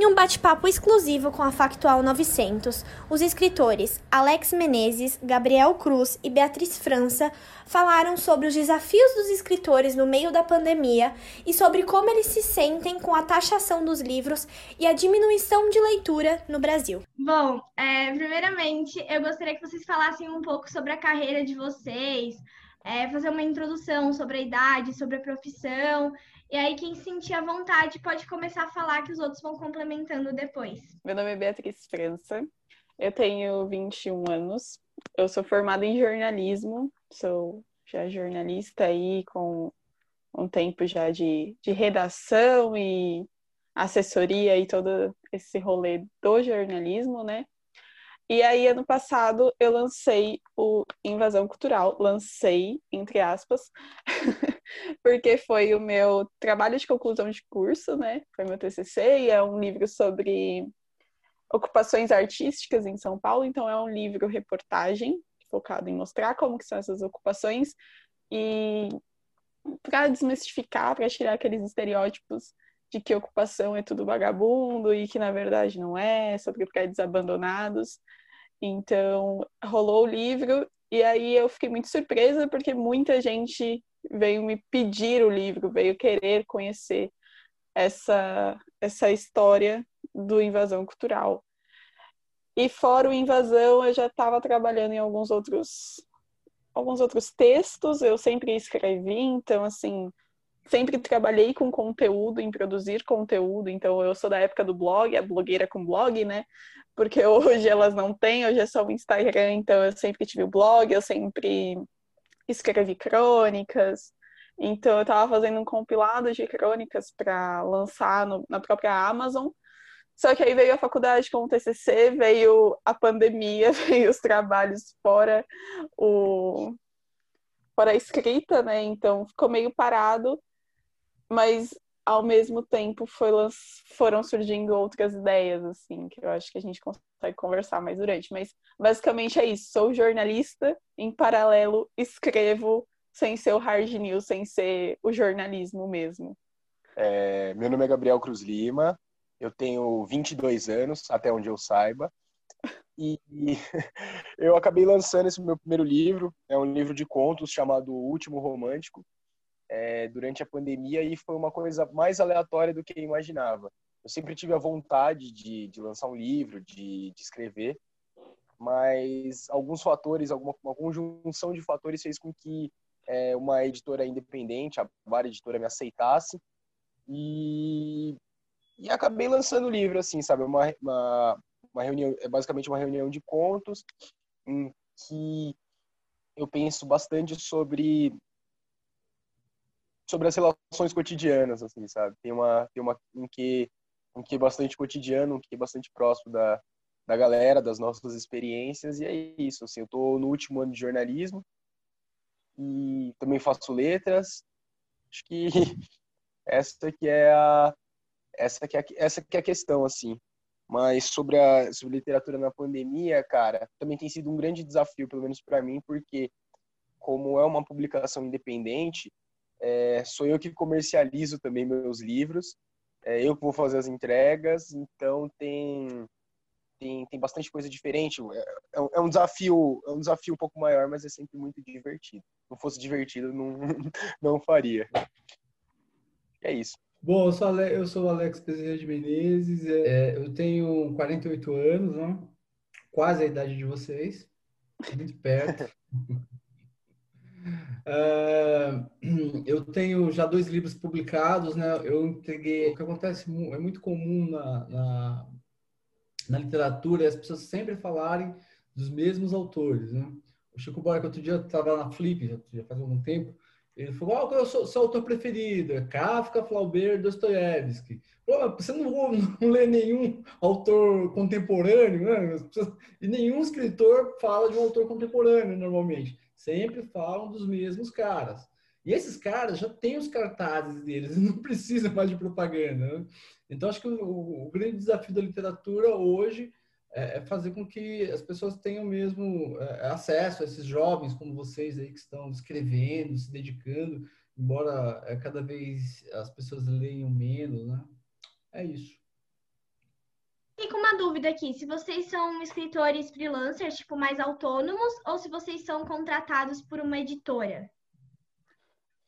Em um bate-papo exclusivo com a Factual 900, os escritores Alex Menezes, Gabriel Cruz e Beatriz França falaram sobre os desafios dos escritores no meio da pandemia e sobre como eles se sentem com a taxação dos livros e a diminuição de leitura no Brasil. Bom, é, primeiramente, eu gostaria que vocês falassem um pouco sobre a carreira de vocês, é, fazer uma introdução sobre a idade, sobre a profissão e aí, quem sentir a vontade pode começar a falar que os outros vão complementando depois. Meu nome é Beatriz França, eu tenho 21 anos, eu sou formada em jornalismo, sou já jornalista aí com um tempo já de, de redação e assessoria e todo esse rolê do jornalismo, né? E aí, ano passado, eu lancei o Invasão Cultural, lancei, entre aspas, porque foi o meu trabalho de conclusão de curso, né? Foi meu TCC, e é um livro sobre ocupações artísticas em São Paulo, então é um livro reportagem, focado em mostrar como que são essas ocupações e para desmistificar, para tirar aqueles estereótipos de que ocupação é tudo vagabundo e que na verdade não é, sobre prédios abandonados. Então, rolou o livro e aí eu fiquei muito surpresa porque muita gente veio me pedir o livro, veio querer conhecer essa essa história do invasão cultural. E fora o invasão, eu já estava trabalhando em alguns outros alguns outros textos, eu sempre escrevi, então assim, sempre trabalhei com conteúdo, em produzir conteúdo, então eu sou da época do blog, a blogueira com blog, né? Porque hoje elas não têm, hoje é só o Instagram, então eu sempre tive o blog, eu sempre escrevi crônicas. Então eu estava fazendo um compilado de crônicas para lançar no, na própria Amazon. Só que aí veio a faculdade com o TCC, veio a pandemia, veio os trabalhos fora o fora a escrita, né? Então ficou meio parado mas ao mesmo tempo foi, foram surgindo outras ideias, assim, que eu acho que a gente consegue conversar mais durante. Mas basicamente é isso. Sou jornalista, em paralelo escrevo sem ser o hard news, sem ser o jornalismo mesmo. É, meu nome é Gabriel Cruz Lima, eu tenho 22 anos, até onde eu saiba. E, eu acabei lançando esse meu primeiro livro, é um livro de contos chamado O Último Romântico, é, durante a pandemia e foi uma coisa mais aleatória do que eu imaginava. Eu sempre tive a vontade de, de lançar um livro, de, de escrever, mas alguns fatores, alguma uma conjunção de fatores fez com que é, uma editora independente, a Bar Editora, me aceitasse e, e acabei lançando o livro, assim, sabe? Uma, uma, uma reunião, é basicamente uma reunião de contos em que eu penso bastante sobre sobre as relações cotidianas, assim, sabe? Tem uma tem uma um que um que bastante cotidiano, um que bastante próximo da da galera, das nossas experiências e é isso, assim, eu tô no último ano de jornalismo e também faço letras. Acho que essa que é a essa que é, essa que é a questão assim. Mas sobre a sobre literatura na pandemia, cara, também tem sido um grande desafio, pelo menos para mim, porque como é uma publicação independente, é, sou eu que comercializo também meus livros, é, eu que vou fazer as entregas, então tem, tem, tem bastante coisa diferente. É, é, é, um desafio, é um desafio um pouco maior, mas é sempre muito divertido. Se não fosse divertido, não, não faria. É isso. Bom, eu sou, Ale, eu sou o Alex Bezerra de Menezes, é, eu tenho 48 anos, né? quase a idade de vocês, muito perto. Uh, eu tenho já dois livros publicados, né? Eu entreguei. O que acontece é muito comum na, na, na literatura é as pessoas sempre falarem dos mesmos autores, né? O Chico Buarque outro dia estava na Flip, já, faz algum tempo. Ele falou: qual é o seu, seu, autor preferido? É Kafka, Flaubert, Dostoiévski. Você não, não lê nenhum autor contemporâneo, né? E nenhum escritor fala de um autor contemporâneo normalmente sempre falam dos mesmos caras. E esses caras já têm os cartazes deles, não precisam mais de propaganda. Né? Então, acho que o, o, grande desafio da literatura hoje é, é, fazer com que as pessoas tenham mesmo é, acesso a esses jovens como vocês aí que estão escrevendo, se dedicando, embora é, cada vez as pessoas leiam menos, né? É isso. Com uma dúvida aqui, se vocês são escritores freelancers, tipo, mais autônomos, ou se vocês são contratados por uma editora?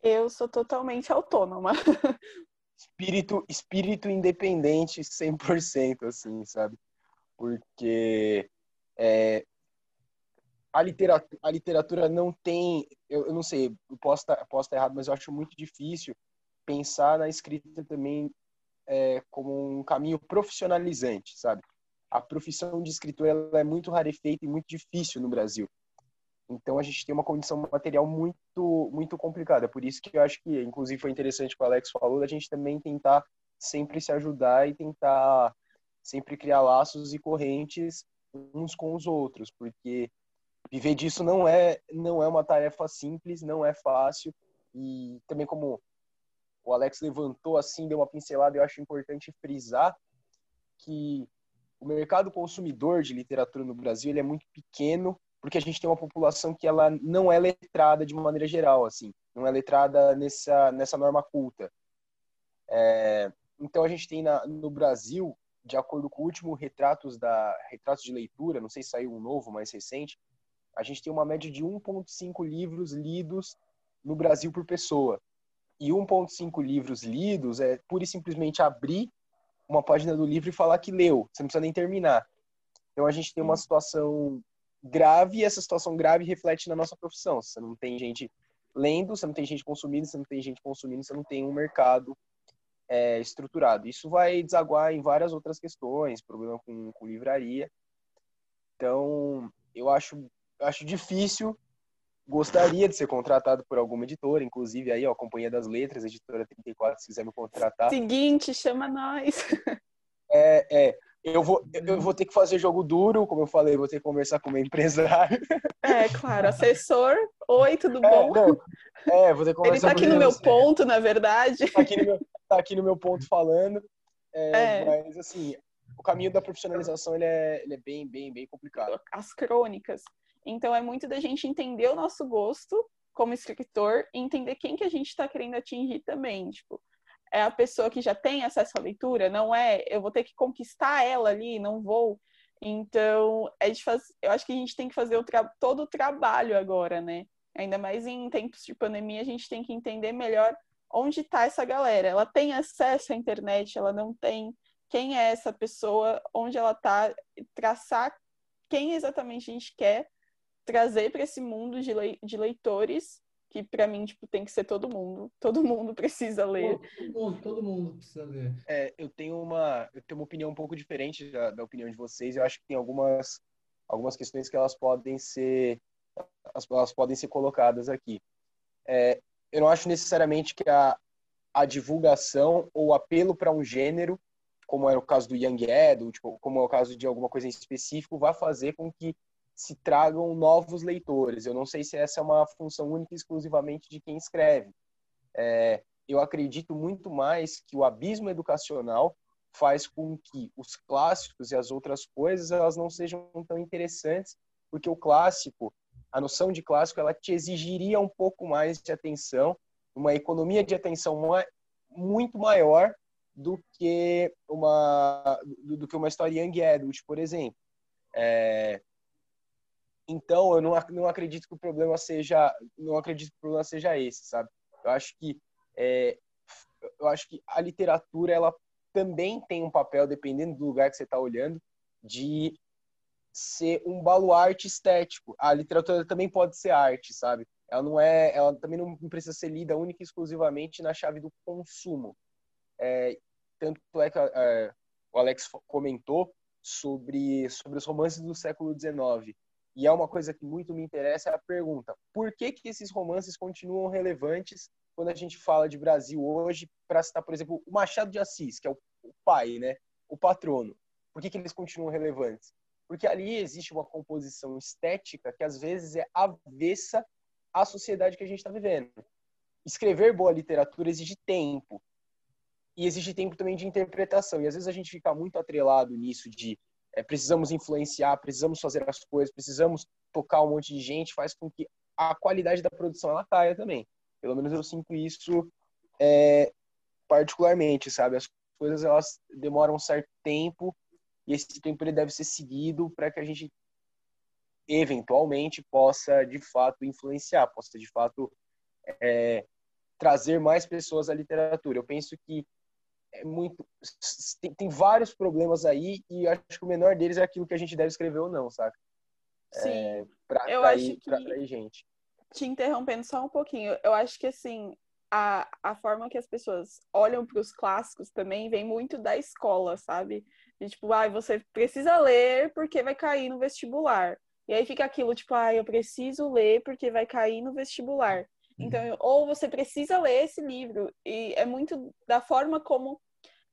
Eu sou totalmente autônoma. Espírito, espírito independente 100%, assim, sabe? Porque é, a, literatura, a literatura não tem, eu, eu não sei, estar, posso estar errado, mas eu acho muito difícil pensar na escrita também é, como um caminho profissionalizante, sabe? A profissão de escritor ela é muito rarefeita e muito difícil no Brasil. Então a gente tem uma condição material muito muito complicada. Por isso que eu acho que, inclusive, foi interessante o que o Alex falou, da gente também tentar sempre se ajudar e tentar sempre criar laços e correntes uns com os outros, porque viver disso não é não é uma tarefa simples, não é fácil e também como o Alex levantou assim, deu uma pincelada, eu acho importante frisar que o mercado consumidor de literatura no Brasil ele é muito pequeno, porque a gente tem uma população que ela não é letrada de maneira geral, assim, não é letrada nessa nessa norma culta. É, então a gente tem na, no Brasil, de acordo com o último retratos da retratos de leitura, não sei se saiu um novo, mais recente, a gente tem uma média de 1.5 livros lidos no Brasil por pessoa e 1.5 livros lidos é pura e simplesmente abrir uma página do livro e falar que leu. Você não precisa nem terminar. Então a gente tem uma situação grave e essa situação grave reflete na nossa profissão. Você não tem gente lendo, você não tem gente consumindo, você não tem gente consumindo, você não tem um mercado é, estruturado. Isso vai desaguar em várias outras questões, problema com, com livraria. Então, eu acho, eu acho difícil gostaria de ser contratado por alguma editora, inclusive aí, ó, Companhia das Letras, editora 34, se quiser me contratar. Seguinte, chama nós. É, é. Eu vou, eu vou ter que fazer jogo duro, como eu falei, vou ter que conversar com o meu empresário. É, claro, assessor. Oi, tudo é, bom? É, não, é vou ter que conversar Ele tá aqui no meu ponto, na verdade. Tá aqui no meu, tá aqui no meu ponto falando. É, é. Mas, assim, o caminho da profissionalização, ele é, ele é bem, bem, bem complicado. As crônicas. Então é muito da gente entender o nosso gosto como escritor e entender quem que a gente está querendo atingir também. Tipo, é a pessoa que já tem acesso à leitura, não é eu vou ter que conquistar ela ali, não vou. Então, é de faz... eu acho que a gente tem que fazer o tra... todo o trabalho agora, né? Ainda mais em tempos de pandemia, a gente tem que entender melhor onde está essa galera. Ela tem acesso à internet, ela não tem. Quem é essa pessoa? Onde ela está? Traçar quem exatamente a gente quer trazer para esse mundo de, le de leitores que para mim tipo tem que ser todo mundo. Todo mundo precisa ler. Todo mundo, todo mundo precisa ler. É, eu tenho uma eu tenho uma opinião um pouco diferente da, da, opinião de vocês. Eu acho que tem algumas algumas questões que elas podem ser elas podem ser colocadas aqui. É, eu não acho necessariamente que a, a divulgação ou apelo para um gênero como é o caso do Young Adult, tipo, como é o caso de alguma coisa em específico, vai fazer com que se tragam novos leitores. Eu não sei se essa é uma função única e exclusivamente de quem escreve. É, eu acredito muito mais que o abismo educacional faz com que os clássicos e as outras coisas elas não sejam tão interessantes, porque o clássico, a noção de clássico, ela te exigiria um pouco mais de atenção, uma economia de atenção muito maior do que uma do, que uma história young adult, por exemplo. É, então, eu não, não acredito que o problema seja, não acredito que o problema seja esse, sabe? Eu acho que é, eu acho que a literatura ela também tem um papel, dependendo do lugar que você está olhando, de ser um baluarte estético. A literatura também pode ser arte, sabe? Ela não é, ela também não precisa ser lida única e exclusivamente na chave do consumo. É, tanto é que é, o Alex comentou sobre sobre os romances do século XIX e é uma coisa que muito me interessa, é a pergunta: por que, que esses romances continuam relevantes quando a gente fala de Brasil hoje, para citar, por exemplo, o Machado de Assis, que é o, pai, né? o patrono? Por que, que eles continuam relevantes? Porque ali existe uma composição estética que às vezes é avessa à sociedade que a gente está vivendo. Escrever boa literatura exige tempo. E exige tempo também de interpretação. E às vezes a gente fica muito atrelado nisso de é, precisamos influenciar, precisamos fazer as coisas, precisamos tocar um monte de gente, faz com que a qualidade da produção ela caia também. Pelo menos eu sinto isso é, particularmente, sabe? As coisas elas demoram um certo tempo e esse tempo ele deve ser seguido para que a gente eventualmente possa de fato influenciar, possa de fato é, trazer mais pessoas à literatura. Eu penso que é muito tem, tem, vários problemas aí e acho que o menor deles é aquilo que a gente deve escrever ou não, saca? Sim. É, pra eu atrair, acho que atrair gente. Te interrompendo só um pouquinho, eu acho que assim a, a forma que as pessoas olham para os clássicos também vem muito da escola, sabe? De, tipo, ah, você precisa ler porque vai cair no vestibular. E aí fica aquilo, tipo, ah, eu preciso ler porque vai cair no vestibular. Então, ou você precisa ler esse livro. E é muito da forma como,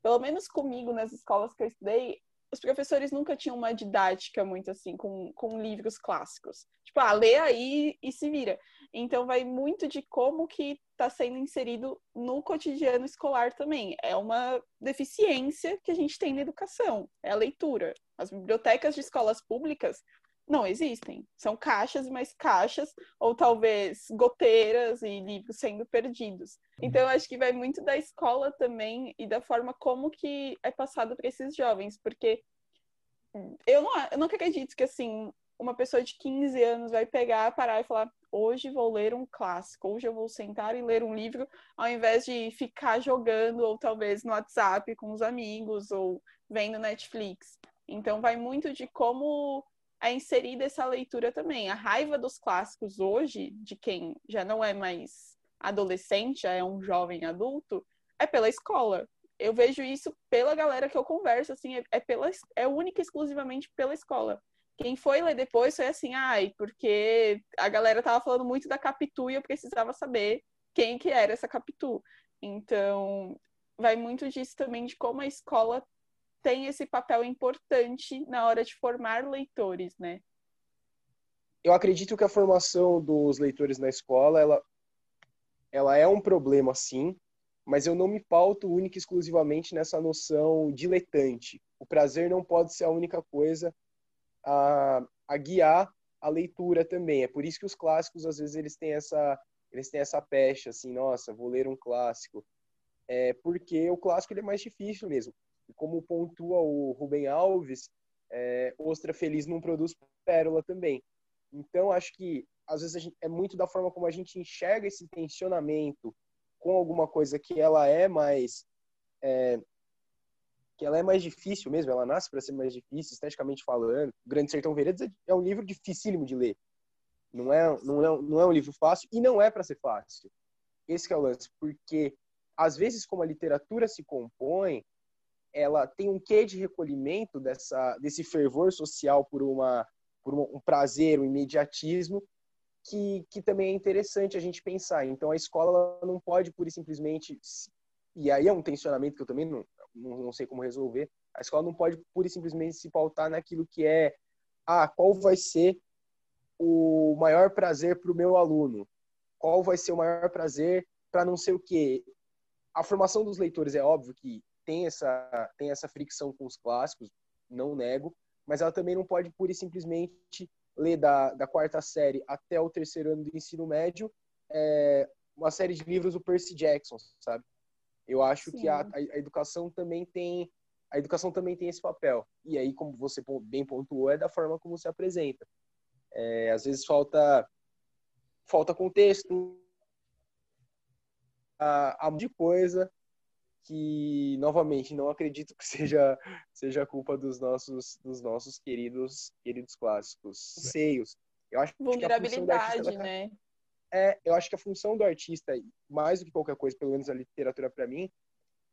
pelo menos comigo nas escolas que eu estudei, os professores nunca tinham uma didática muito assim, com, com livros clássicos. Tipo, ah, lê aí e se vira. Então, vai muito de como que está sendo inserido no cotidiano escolar também. É uma deficiência que a gente tem na educação, é a leitura. As bibliotecas de escolas públicas não existem. São caixas e mais caixas, ou talvez goteiras e livros sendo perdidos. Então, eu acho que vai muito da escola também e da forma como que é passado para esses jovens, porque eu não, eu não acredito que, assim, uma pessoa de 15 anos vai pegar, parar e falar: hoje vou ler um clássico, hoje eu vou sentar e ler um livro, ao invés de ficar jogando, ou talvez no WhatsApp com os amigos, ou vendo Netflix. Então, vai muito de como é inserida essa leitura também. A raiva dos clássicos hoje, de quem já não é mais adolescente, já é um jovem adulto, é pela escola. Eu vejo isso pela galera que eu converso, assim, é, é pela, é única e exclusivamente pela escola. Quem foi ler depois foi assim, ai, porque a galera tava falando muito da Capitu e eu precisava saber quem que era essa Capitu. Então, vai muito disso também de como a escola tem esse papel importante na hora de formar leitores, né? Eu acredito que a formação dos leitores na escola, ela, ela é um problema, sim, mas eu não me pauto única e exclusivamente nessa noção diletante. O prazer não pode ser a única coisa a, a guiar a leitura também. É por isso que os clássicos, às vezes, eles têm essa, eles têm essa pecha, assim, nossa, vou ler um clássico. É porque o clássico ele é mais difícil mesmo. E como pontua o Rubem Alves, é, Ostra Feliz não produz pérola também. Então, acho que, às vezes, gente, é muito da forma como a gente enxerga esse tensionamento com alguma coisa que ela é mais é, que ela é mais difícil mesmo, ela nasce para ser mais difícil, esteticamente falando. O Grande Sertão Veredas é um livro dificílimo de ler. Não é, não é, não é um livro fácil e não é para ser fácil. Esse é o lance, porque às vezes como a literatura se compõe, ela tem um quê de recolhimento dessa desse fervor social por uma por um prazer, um imediatismo que, que também é interessante a gente pensar. Então a escola não pode pura e simplesmente e aí é um tensionamento que eu também não, não, não sei como resolver. A escola não pode pura e simplesmente se pautar naquilo que é, ah, qual vai ser o maior prazer para o meu aluno? Qual vai ser o maior prazer para não sei o quê? A formação dos leitores é óbvio que tem essa, tem essa fricção com os clássicos, não nego, mas ela também não pode pura e simplesmente ler da, da quarta série até o terceiro ano do ensino médio é, uma série de livros do Percy Jackson, sabe? Eu acho Sim. que a, a, educação também tem a educação também tem esse papel. E aí, como você bem pontuou, é da forma como se apresenta. É, às vezes falta falta contexto, a, a de coisa que novamente não acredito que seja seja culpa dos nossos dos nossos queridos queridos clássicos seios. Eu acho vulnerabilidade, que a né? é, eu acho que a função do artista, mais do que qualquer coisa, pelo menos a literatura para mim,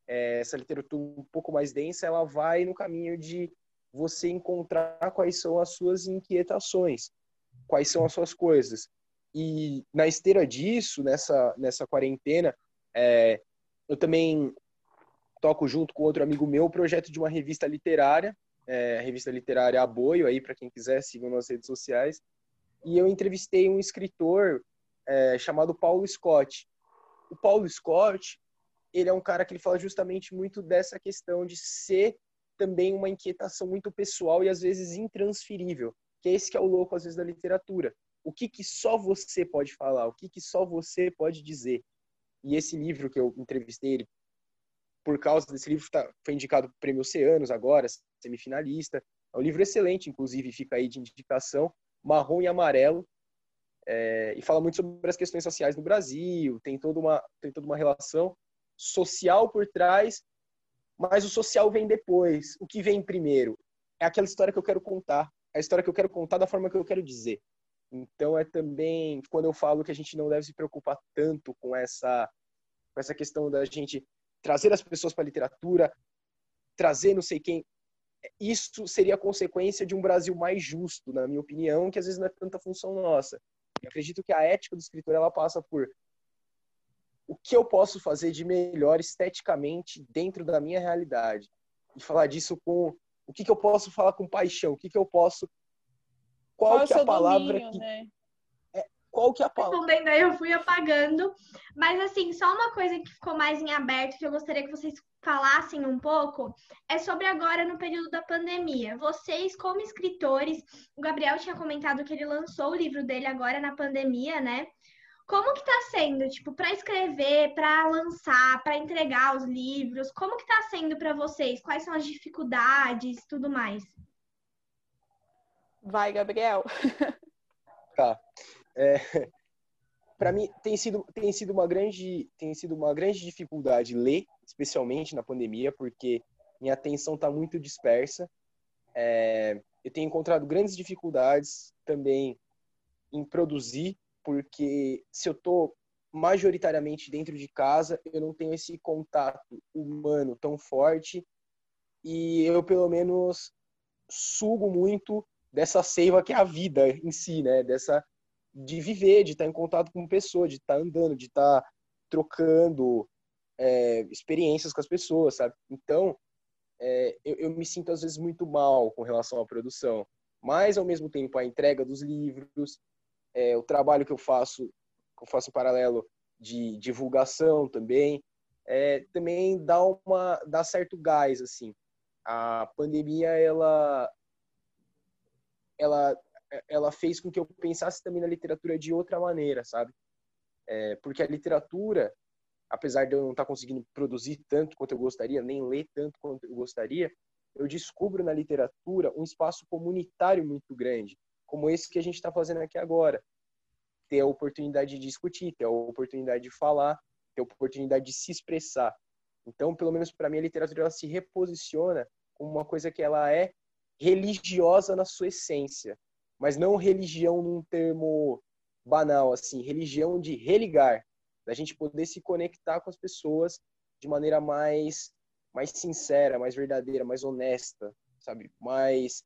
é, essa literatura um pouco mais densa, ela vai no caminho de você encontrar quais são as suas inquietações, quais são as suas coisas. E na esteira disso, nessa, nessa quarentena, é, eu também toco junto com outro amigo meu o projeto de uma revista literária, é, revista literária Aboio, aí para quem quiser, sigam nas redes sociais. E eu entrevistei um escritor é, chamado Paulo Scott. O Paulo Scott, ele é um cara que ele fala justamente muito dessa questão de ser também uma inquietação muito pessoal e às vezes intransferível, que é esse que é o louco às vezes da literatura. O que que só você pode falar, o que que só você pode dizer. E esse livro que eu entrevistei ele por causa desse livro, tá, foi indicado para o Prêmio Oceanos agora, semifinalista. É um livro excelente, inclusive, fica aí de indicação, Marrom e Amarelo, é, e fala muito sobre as questões sociais no Brasil, tem toda uma, tem toda uma relação social por trás, mas o social vem depois. O que vem primeiro? É aquela história que eu quero contar, é a história que eu quero contar da forma que eu quero dizer. Então é também quando eu falo que a gente não deve se preocupar tanto com essa com essa questão da gente trazer as pessoas para a literatura, trazer não sei quem. Isso seria consequência de um Brasil mais justo, na minha opinião, que às vezes não é tanta função nossa. Eu acredito que a ética do escritor ela passa por o que eu posso fazer de melhor esteticamente dentro da minha realidade e falar disso com o que, que eu posso falar com paixão, o que, que eu posso qual, qual que é a palavra domínio, que né? Qual que é a palavra respondendo aí eu fui apagando mas assim só uma coisa que ficou mais em aberto que eu gostaria que vocês falassem um pouco é sobre agora no período da pandemia. Vocês, como escritores, o Gabriel tinha comentado que ele lançou o livro dele agora na pandemia, né? Como que tá sendo, tipo, para escrever, para lançar, para entregar os livros? Como que tá sendo para vocês? Quais são as dificuldades, tudo mais? Vai, Gabriel. tá. É, para mim tem sido tem sido uma grande tem sido uma grande dificuldade ler especialmente na pandemia, porque minha atenção está muito dispersa. É, eu tenho encontrado grandes dificuldades também em produzir, porque se eu estou majoritariamente dentro de casa, eu não tenho esse contato humano tão forte e eu, pelo menos, sugo muito dessa seiva que é a vida em si, né? Dessa de viver, de estar em contato com pessoas, de estar andando, de estar trocando é, experiências com as pessoas, sabe? Então, é, eu, eu, me sinto às vezes muito mal com relação à produção, mas ao mesmo tempo a entrega dos livros, é, o trabalho que eu faço, que eu faço em paralelo de divulgação também, é, também dá uma dá certo gás assim. A pandemia ela ela ela fez com que eu pensasse também na literatura de outra maneira, sabe? É, porque a literatura apesar de eu não estar conseguindo produzir tanto quanto eu gostaria, nem ler tanto quanto eu gostaria, eu descubro na literatura um espaço comunitário muito grande, como esse que a gente está fazendo aqui agora. Ter a oportunidade de discutir, ter a oportunidade de falar, ter a oportunidade de se expressar. Então, pelo menos para mim, a literatura ela se reposiciona como uma coisa que ela é religiosa na sua essência, mas não religião num termo banal, assim, religião de religar, da gente poder se conectar com as pessoas de maneira mais mais sincera, mais verdadeira, mais honesta, sabe, mais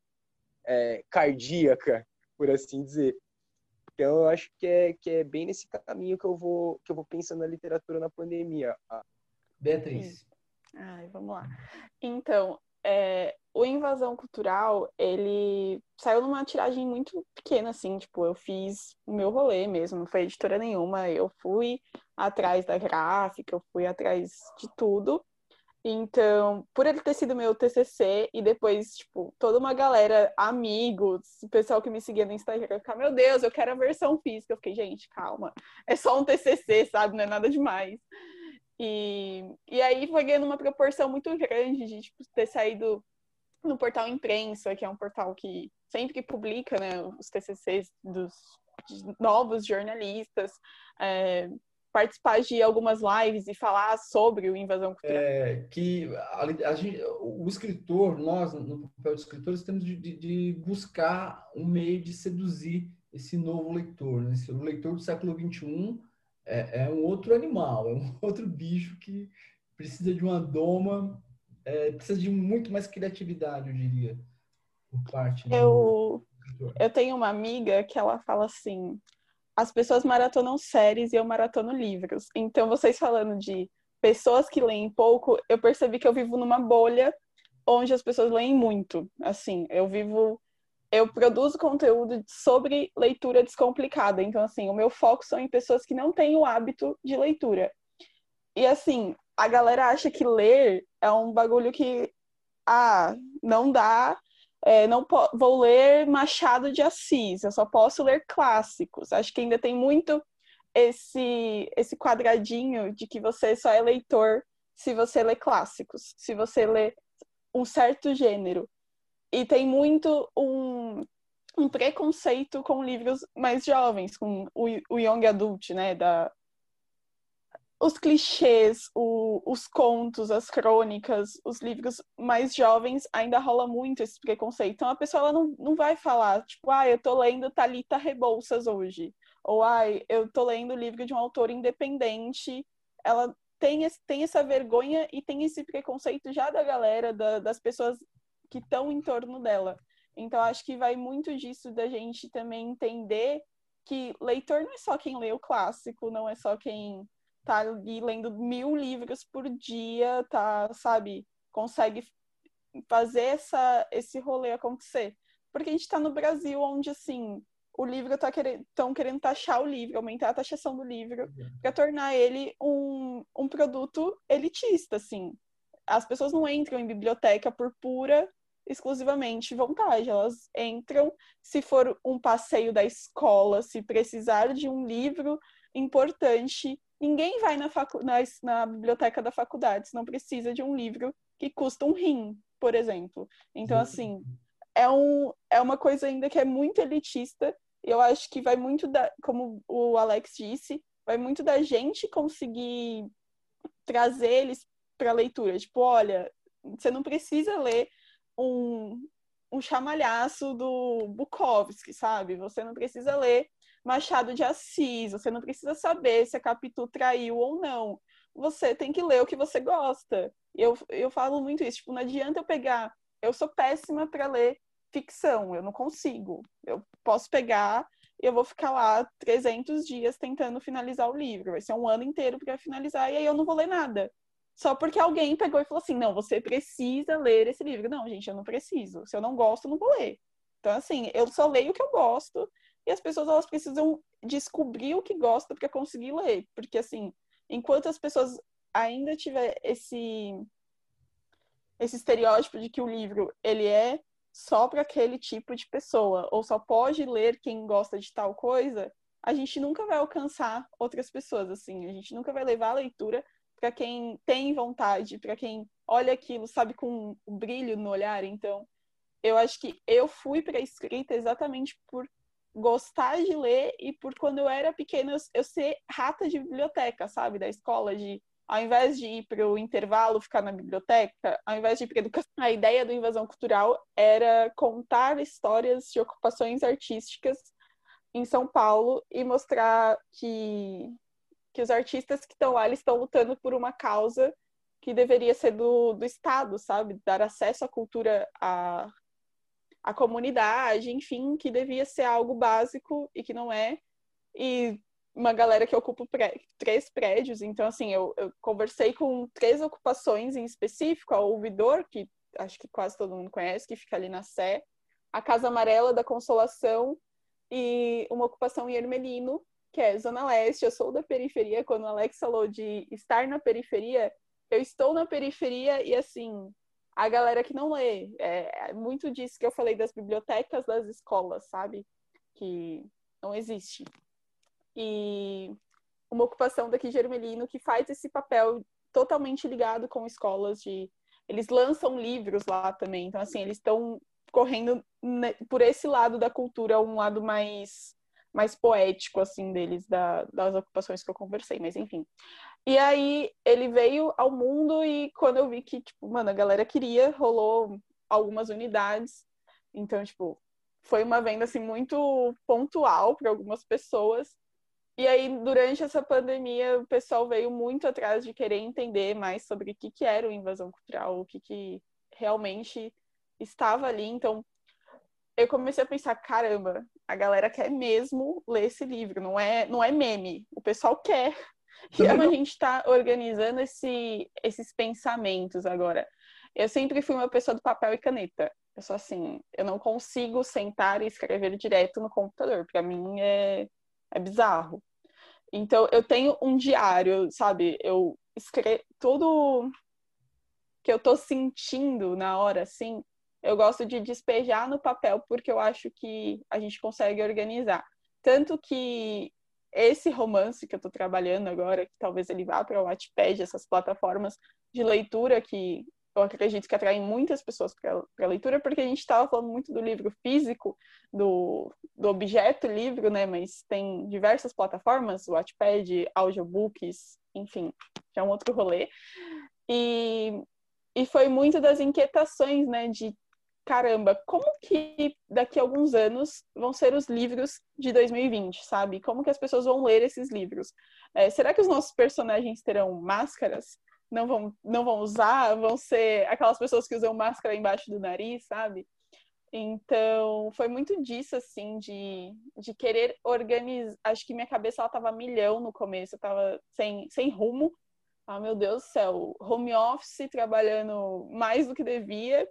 é, cardíaca, por assim dizer. Então eu acho que é que é bem nesse caminho que eu vou que eu vou pensando na literatura na pandemia. Beatriz. Ai, vamos lá. Então, é, o Invasão Cultural, ele saiu numa tiragem muito pequena, assim, tipo, eu fiz o meu rolê mesmo, não foi editora nenhuma, eu fui atrás da gráfica, eu fui atrás de tudo. Então, por ele ter sido meu TCC e depois, tipo, toda uma galera, amigos, o pessoal que me seguia no Instagram, ficar, meu Deus, eu quero a versão física. Eu fiquei, gente, calma, é só um TCC, sabe? Não é nada demais. E, e aí foi ganhando uma proporção muito grande de tipo, ter saído no portal Imprensa, que é um portal que sempre publica né, os TCCs dos novos jornalistas, é, participar de algumas lives e falar sobre o invasão cultural. É, que a, a gente, o escritor, nós, no papel de escritores, temos de, de, de buscar um meio de seduzir esse novo leitor. Né? Esse, leitor do século XXI é, é um outro animal, é um outro bicho que precisa de uma doma, é, precisa de muito mais criatividade, eu diria, por parte eu, do... eu tenho uma amiga que ela fala assim, as pessoas maratonam séries e eu maratono livros. Então, vocês falando de pessoas que leem pouco, eu percebi que eu vivo numa bolha onde as pessoas leem muito. Assim, eu vivo eu produzo conteúdo sobre leitura descomplicada. Então, assim, o meu foco são em pessoas que não têm o hábito de leitura. E, assim, a galera acha que ler é um bagulho que, ah, não dá, é, não vou ler Machado de Assis, eu só posso ler clássicos. Acho que ainda tem muito esse, esse quadradinho de que você só é leitor se você lê clássicos, se você lê um certo gênero. E tem muito um, um preconceito com livros mais jovens, com o, o young adult, né? Da, os clichês, o, os contos, as crônicas, os livros mais jovens, ainda rola muito esse preconceito. Então a pessoa ela não, não vai falar, tipo, ah, eu tô lendo Talita Rebouças hoje. Ou, ah, eu tô lendo o livro de um autor independente. Ela tem, tem essa vergonha e tem esse preconceito já da galera, da, das pessoas que estão em torno dela. Então acho que vai muito disso da gente também entender que leitor não é só quem lê o clássico, não é só quem tá ali lendo mil livros por dia, tá, sabe, consegue fazer essa, esse rolê acontecer. Porque a gente está no Brasil, onde, assim, o livro tá querendo, estão querendo taxar o livro, aumentar a taxação do livro, para tornar ele um, um produto elitista, assim. As pessoas não entram em biblioteca por pura, exclusivamente vontade. Elas entram se for um passeio da escola, se precisar de um livro importante Ninguém vai na, facu na, na biblioteca da faculdade se não precisa de um livro que custa um rim, por exemplo. Então, assim, é, um, é uma coisa ainda que é muito elitista. E eu acho que vai muito da, como o Alex disse, vai muito da gente conseguir trazer eles para leitura. Tipo, olha, você não precisa ler um, um chamalhaço do Bukowski, sabe? Você não precisa ler Machado de Assis. Você não precisa saber se a Capitu traiu ou não. Você tem que ler o que você gosta. Eu, eu falo muito isso. Tipo, não adianta eu pegar. Eu sou péssima para ler ficção. Eu não consigo. Eu posso pegar e eu vou ficar lá 300 dias tentando finalizar o livro. Vai ser um ano inteiro para finalizar e aí eu não vou ler nada. Só porque alguém pegou e falou assim: não, você precisa ler esse livro. Não, gente, eu não preciso. Se eu não gosto, não vou ler. Então, assim, eu só leio o que eu gosto e as pessoas elas precisam descobrir o que gostam para conseguir ler, porque assim, enquanto as pessoas ainda tiver esse esse estereótipo de que o livro ele é só para aquele tipo de pessoa ou só pode ler quem gosta de tal coisa, a gente nunca vai alcançar outras pessoas assim, a gente nunca vai levar a leitura para quem tem vontade, para quem olha aquilo, sabe, com um brilho no olhar. Então, eu acho que eu fui para a escrita exatamente por gostar de ler e por quando eu era pequena eu, eu ser rata de biblioteca, sabe, da escola de ao invés de ir para o intervalo ficar na biblioteca, ao invés de ir para educação, a ideia do invasão cultural era contar histórias de ocupações artísticas em São Paulo e mostrar que que os artistas que estão lá eles estão lutando por uma causa que deveria ser do, do Estado, sabe? Dar acesso à cultura, a, a comunidade, enfim, que devia ser algo básico e que não é. E uma galera que ocupa pré três prédios, então, assim, eu, eu, conversei com três ocupações em específico: a Ouvidor, que acho que quase todo mundo conhece, que fica ali na Sé, a Casa Amarela da Consolação e uma ocupação em Ermelino, que é Zona Leste. Eu sou da periferia. Quando o Alex falou de estar na periferia, eu estou na periferia e, assim, a galera que não lê. É, é muito disso que eu falei das bibliotecas das escolas, sabe? Que não existe. E uma ocupação daqui de Ermelino que faz esse papel totalmente ligado com escolas de eles lançam livros lá também. Então assim, eles estão correndo por esse lado da cultura, um lado mais mais poético assim deles da, das ocupações que eu conversei, mas enfim. E aí ele veio ao mundo e quando eu vi que, tipo, mano, a galera queria, rolou algumas unidades. Então, tipo, foi uma venda assim muito pontual para algumas pessoas. E aí, durante essa pandemia, o pessoal veio muito atrás de querer entender mais sobre o que, que era o invasão cultural, o que, que realmente estava ali. Então, eu comecei a pensar, caramba, a galera quer mesmo ler esse livro, não é, não é meme. O pessoal quer e como a gente está organizando esse, esses pensamentos agora? Eu sempre fui uma pessoa do papel e caneta. Eu sou assim, eu não consigo sentar e escrever direto no computador. Para mim é, é bizarro. Então, eu tenho um diário, sabe? Eu escrevo tudo que eu tô sentindo na hora, assim. Eu gosto de despejar no papel porque eu acho que a gente consegue organizar. Tanto que esse romance que eu estou trabalhando agora, que talvez ele vá para o Wattpad, essas plataformas, de leitura que eu acredito que atraem muitas pessoas para a leitura, porque a gente estava falando muito do livro físico, do, do objeto livro, né? Mas tem diversas plataformas, Wattpad, audiobooks, enfim, já é um outro rolê. E, e foi muito das inquietações, né? De caramba, como que daqui a alguns anos vão ser os livros de 2020, sabe? Como que as pessoas vão ler esses livros? É, será que os nossos personagens terão máscaras? Não vão, não vão usar? Vão ser aquelas pessoas que usam máscara embaixo do nariz, sabe? Então, foi muito disso, assim, de, de querer organizar. Acho que minha cabeça ela tava milhão no começo, eu tava sem, sem rumo. Ah, meu Deus do céu, home office, trabalhando mais do que devia,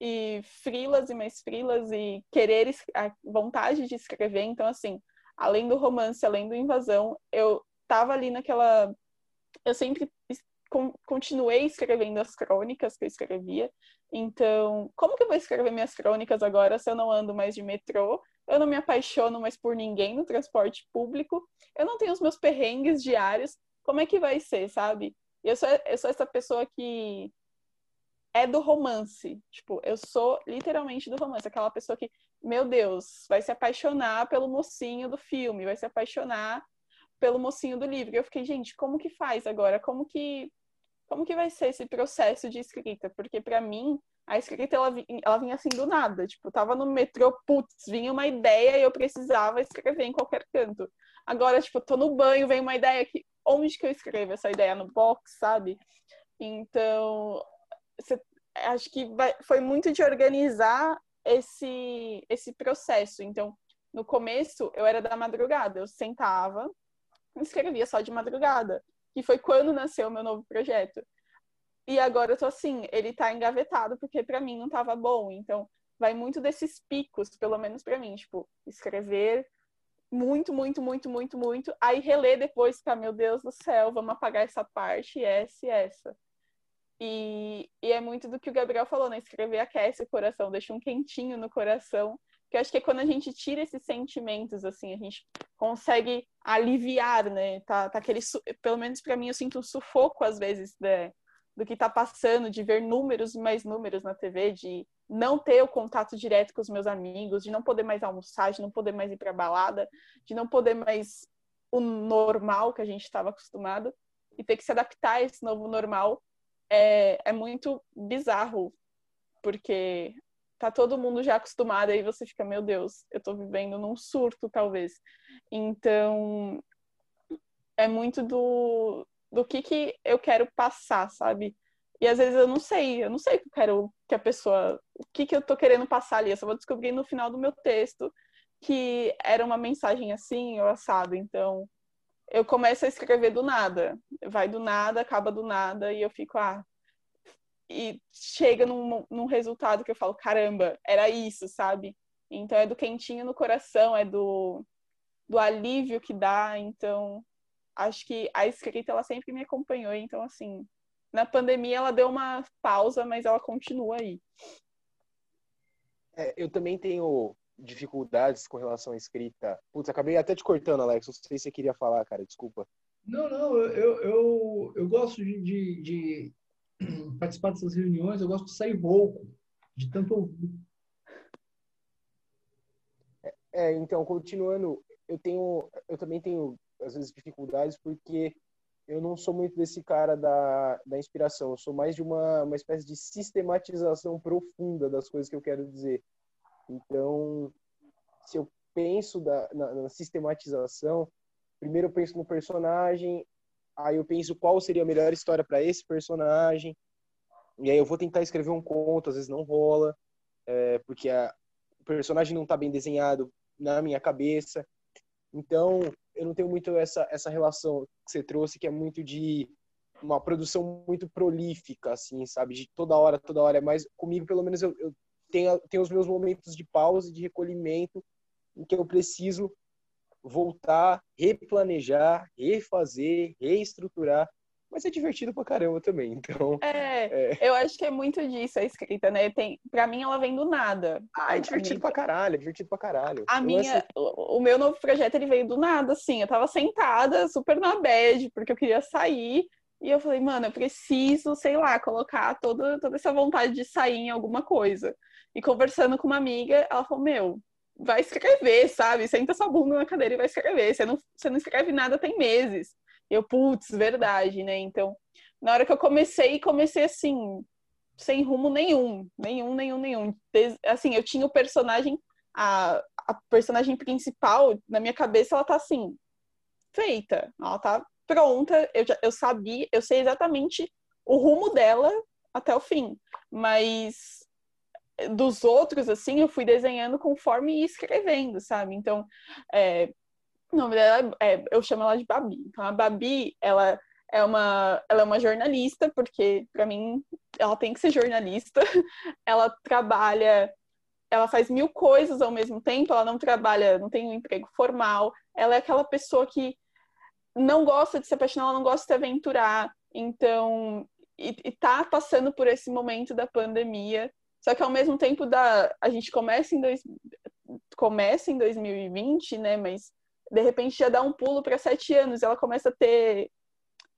e frilas e mais frilas e querer a vontade de escrever. Então, assim, além do romance, além do invasão, eu tava ali naquela. Eu sempre continuei escrevendo as crônicas que eu escrevia. Então, como que eu vou escrever minhas crônicas agora se eu não ando mais de metrô? Eu não me apaixono mais por ninguém no transporte público. Eu não tenho os meus perrengues diários. Como é que vai ser, sabe? Eu sou, eu sou essa pessoa que é do romance. Tipo, eu sou literalmente do romance. Aquela pessoa que, meu Deus, vai se apaixonar pelo mocinho do filme, vai se apaixonar pelo mocinho do livro. Eu fiquei, gente, como que faz agora? Como que como que vai ser esse processo de escrita? Porque para mim, a escrita ela, ela vinha assim do nada. Tipo, tava no metrô, putz, vinha uma ideia e eu precisava escrever em qualquer canto. Agora, tipo, tô no banho, vem uma ideia que onde que eu escrevo essa ideia no box, sabe? Então, você, acho que vai, foi muito de organizar esse, esse processo. Então, no começo, eu era da madrugada, eu sentava escrevia só de madrugada, que foi quando nasceu o meu novo projeto. E agora eu tô assim, ele tá engavetado porque para mim não tava bom. Então, vai muito desses picos, pelo menos para mim, tipo, escrever muito, muito, muito, muito, muito, aí reler depois, tá, meu Deus do céu, vamos apagar essa parte, essa e essa. E, e é muito do que o Gabriel falou, né? Escrever aquece o coração, deixa um quentinho no coração. Que eu acho que é quando a gente tira esses sentimentos, assim, a gente consegue aliviar, né? Tá, tá aquele, pelo menos para mim, eu sinto um sufoco às vezes né? do que tá passando, de ver números e mais números na TV, de não ter o contato direto com os meus amigos, de não poder mais almoçar, de não poder mais ir para balada, de não poder mais o normal que a gente estava acostumado e ter que se adaptar a esse novo normal é, é muito bizarro, porque tá todo mundo já acostumado e você fica, meu Deus, eu tô vivendo num surto, talvez. Então, é muito do, do que, que eu quero passar, sabe? E às vezes eu não sei, eu não sei o que eu quero que a pessoa, o que, que eu tô querendo passar ali. Eu só vou descobrir no final do meu texto que era uma mensagem assim ou assado. Então, eu começo a escrever do nada. Vai do nada, acaba do nada, e eu fico, ah. E chega num, num resultado que eu falo, caramba, era isso, sabe? Então é do quentinho no coração, é do, do alívio que dá. Então, acho que a escrita ela sempre me acompanhou. Então, assim, na pandemia ela deu uma pausa, mas ela continua aí. É, eu também tenho dificuldades com relação à escrita. Putz, acabei até te cortando, Alex. Não sei se você queria falar, cara. Desculpa. Não, não. Eu, eu, eu gosto de, de, de participar dessas reuniões. Eu gosto de sair rouco, de tanto ouvir. É, é, então, continuando, eu tenho, eu também tenho às vezes dificuldades porque eu não sou muito desse cara da, da inspiração. Eu sou mais de uma, uma espécie de sistematização profunda das coisas que eu quero dizer. Então, se eu penso da, na, na, sistematização, primeiro eu penso no personagem, aí eu penso qual seria a melhor história para esse personagem, e aí eu vou tentar escrever um conto, às vezes não rola, é, porque a, o personagem não está bem desenhado na minha cabeça. Então, eu não tenho muito essa, essa relação que você trouxe, que é muito de uma produção muito prolífica, assim, sabe? De toda hora, toda hora. É mais, comigo, pelo menos, eu, eu tenho, tenho os meus momentos de pausa, de recolhimento, em que eu preciso voltar, replanejar, refazer, reestruturar. Mas é divertido pra caramba também, então... É, é, eu acho que é muito disso a escrita, né? Tem, pra mim, ela vem do nada. Ah, é divertido pra caralho, é divertido pra caralho. A minha... O, o, meu novo projeto, ele veio do nada, assim. Eu tava sentada, super na bad, porque eu queria sair E eu falei, mano, eu preciso, sei lá, colocar toda, toda essa vontade de sair em alguma coisa. E conversando com uma amiga, ela falou, meu, vai escrever, sabe? Senta sua bunda na cadeira e vai escrever. Você não, você não escreve nada tem meses. Eu, putz, verdade, né? Então, na hora que eu comecei, comecei assim, sem rumo nenhum. Nenhum, nenhum, nenhum. Assim, eu tinha o personagem, a, a personagem principal, na minha cabeça, ela tá assim, feita. Ela tá pronta. Eu, já, eu sabia, eu sei exatamente o rumo dela até o fim. Mas dos outros, assim, eu fui desenhando conforme ia escrevendo, sabe? Então, é, o nome dela é, eu chamo ela de Babi. Então, a Babi, ela é uma, ela é uma jornalista, porque para mim ela tem que ser jornalista. Ela trabalha, ela faz mil coisas ao mesmo tempo, ela não trabalha, não tem um emprego formal. Ela é aquela pessoa que não gosta de se apaixonar, ela não gosta de se aventurar. Então, e, e tá passando por esse momento da pandemia só que ao mesmo tempo da a gente começa em dois, começa em 2020, né? Mas de repente já dá um pulo para sete anos, ela começa a ter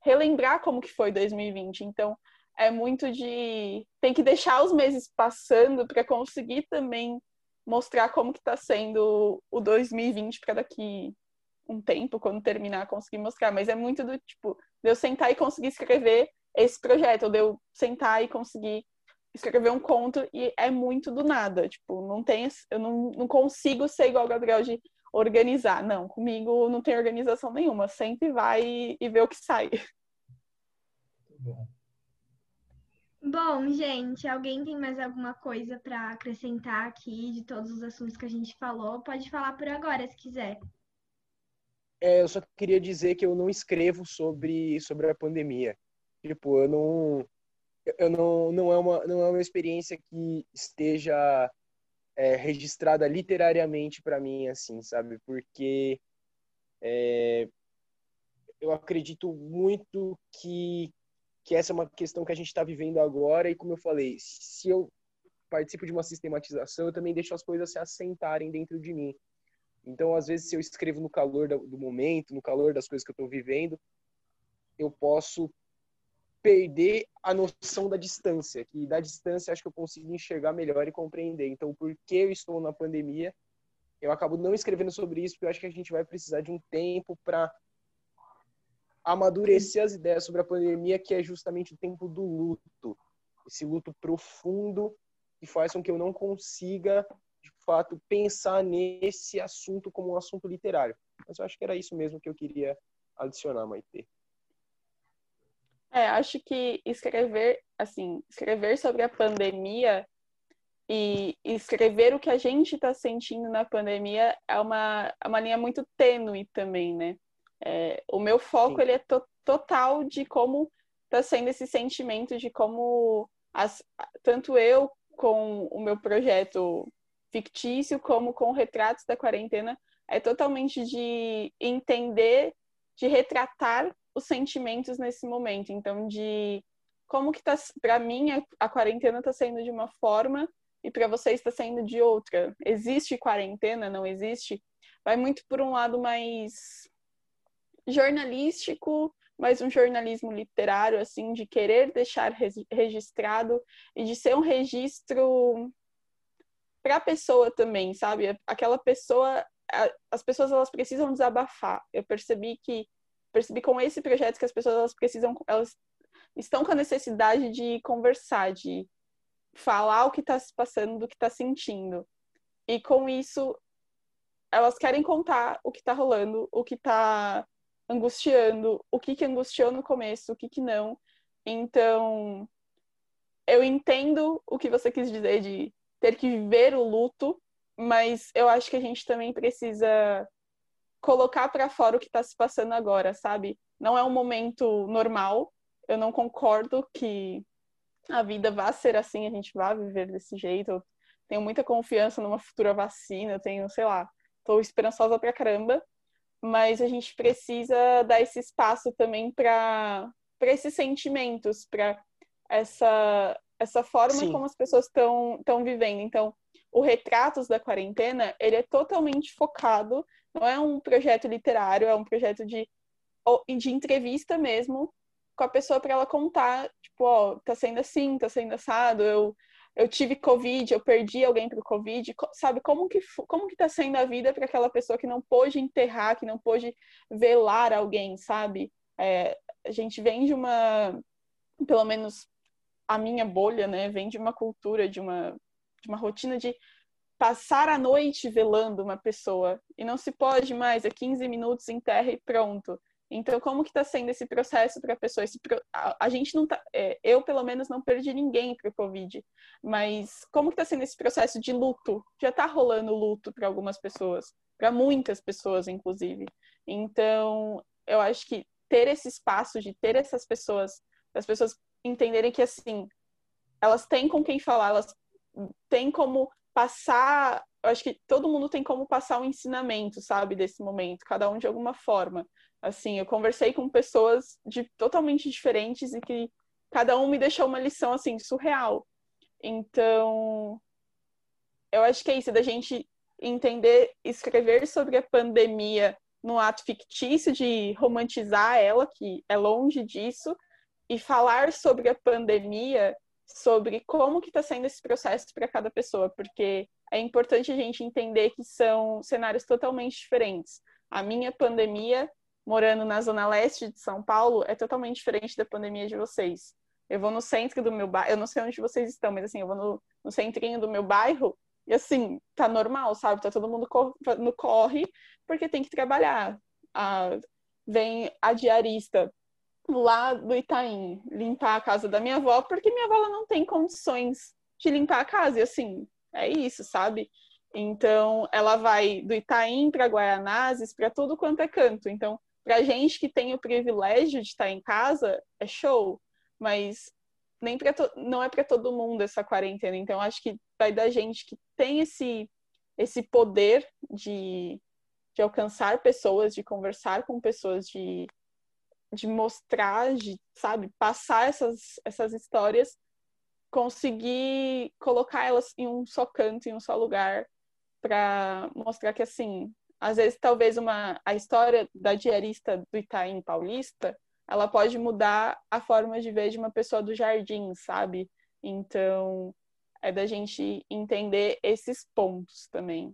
relembrar como que foi 2020. Então é muito de tem que deixar os meses passando para conseguir também mostrar como que está sendo o 2020 para daqui um tempo, quando terminar, conseguir mostrar. Mas é muito do tipo, de eu sentar e conseguir escrever esse projeto, de eu sentar e conseguir escrever um conto e é muito do nada. Tipo, não tem. Eu não, não consigo ser igual o Gabriel de organizar. Não, comigo não tem organização nenhuma. Sempre vai e, e vê o que sai. Bom. Bom, gente, alguém tem mais alguma coisa para acrescentar aqui de todos os assuntos que a gente falou? Pode falar por agora, se quiser. É, eu só queria dizer que eu não escrevo sobre, sobre a pandemia. Tipo, eu não, eu não, não, é uma, não é uma experiência que esteja é, registrada literariamente para mim, assim, sabe? Porque é, eu acredito muito que, que essa é uma questão que a gente está vivendo agora, e como eu falei, se eu participo de uma sistematização, eu também deixo as coisas se assentarem dentro de mim. Então, às vezes, se eu escrevo no calor do momento, no calor das coisas que eu estou vivendo, eu posso perder a noção da distância, que da distância acho que eu consigo enxergar melhor e compreender. Então, por que eu estou na pandemia? Eu acabo não escrevendo sobre isso, porque eu acho que a gente vai precisar de um tempo para amadurecer as ideias sobre a pandemia, que é justamente o tempo do luto. Esse luto profundo que faz com que eu não consiga, de fato, pensar nesse assunto como um assunto literário. Mas eu acho que era isso mesmo que eu queria adicionar, Maite. É, acho que escrever, assim, escrever sobre a pandemia e escrever o que a gente está sentindo na pandemia é uma, é uma linha muito tênue também, né? É, o meu foco ele é to total de como está sendo esse sentimento de como as, tanto eu com o meu projeto fictício como com retratos da quarentena é totalmente de entender, de retratar os sentimentos nesse momento. Então, de como que tá, para mim a, quarentena está sendo de uma forma e para vocês está sendo de outra. Existe quarentena? Não existe? Vai muito por um lado mais jornalístico, mas um jornalismo literário, assim, de querer deixar registrado e de ser um registro para a pessoa também, sabe? Aquela pessoa, as pessoas elas precisam desabafar. Eu percebi que percebi com esse projeto que as pessoas elas precisam, elas estão com a necessidade de conversar, de falar o que está se passando, do que está sentindo. E com isso, elas querem contar o que está rolando, o que está angustiando, o que, que angustiou no começo, o que, que não. Então, eu entendo o que você quis dizer de ter que viver o luto, mas eu acho que a gente também precisa colocar para fora o que está se passando agora, sabe? Não é um momento normal. Eu não concordo que a vida vá ser assim, a gente vá viver desse jeito. Eu tenho muita confiança numa futura vacina, eu tenho, sei lá, estou esperançosa pra caramba, mas a gente precisa dar esse espaço também para para esses sentimentos, para essa essa forma Sim. como as pessoas estão estão vivendo. Então, o Retratos da Quarentena, ele é totalmente focado não é um projeto literário, é um projeto de, de entrevista mesmo com a pessoa para ela contar, tipo, ó, tá sendo assim, tá sendo assado, eu eu tive Covid, eu perdi alguém para o Covid, sabe? Como que, como que tá sendo a vida para aquela pessoa que não pôde enterrar, que não pôde velar alguém, sabe? É, a gente vem de uma, pelo menos a minha bolha, né, vem de uma cultura, de uma, de uma rotina de passar a noite velando uma pessoa e não se pode mais, é 15 minutos em terra e pronto. Então, como que está sendo esse processo para a pessoa? A, a, gente não tá, é, eu pelo menos não perdi ninguém para o Covid, mas como que está sendo esse processo de luto? Já está rolando luto para algumas pessoas, para muitas pessoas, inclusive. Então, eu acho que ter esse espaço de ter essas pessoas, as pessoas entenderem que assim, elas têm com quem falar, elas têm como passar, eu acho que todo mundo tem como passar um ensinamento, sabe, desse momento, cada um de alguma forma. Assim, eu conversei com pessoas de totalmente diferentes e que cada um me deixou uma lição assim surreal. Então, eu acho que é isso da gente entender, escrever sobre a pandemia no ato fictício de romantizar ela, que é longe disso, e falar sobre a pandemia, sobre como que está sendo esse processo para cada pessoa, porque é importante a gente entender que são cenários totalmente diferentes. A minha pandemia, morando na zona leste de São Paulo, é totalmente diferente da pandemia de vocês. Eu vou no centro do meu bairro, eu não sei onde vocês estão, mas assim, eu vou no, no centrinho do meu bairro e assim, tá normal, sabe? Tá todo mundo no corre porque tem que trabalhar. Ah, vem a diarista lá do Itaim limpar a casa da minha avó, porque minha avó não tem condições de limpar a casa. E assim, é isso, sabe? Então, ela vai do Itaim para Guaianazes, para tudo quanto é canto. Então, para gente que tem o privilégio de estar em casa, é show. Mas nem para não é para todo mundo essa quarentena. Então, acho que vai da gente que tem esse esse poder de, de alcançar pessoas, de conversar com pessoas, de de mostrar, de, sabe, passar essas, essas histórias, conseguir colocar elas em um só canto, em um só lugar, para mostrar que, assim, às vezes, talvez uma, a história da diarista do Itaim Paulista, ela pode mudar a forma de ver de uma pessoa do jardim, sabe? Então, é da gente entender esses pontos também.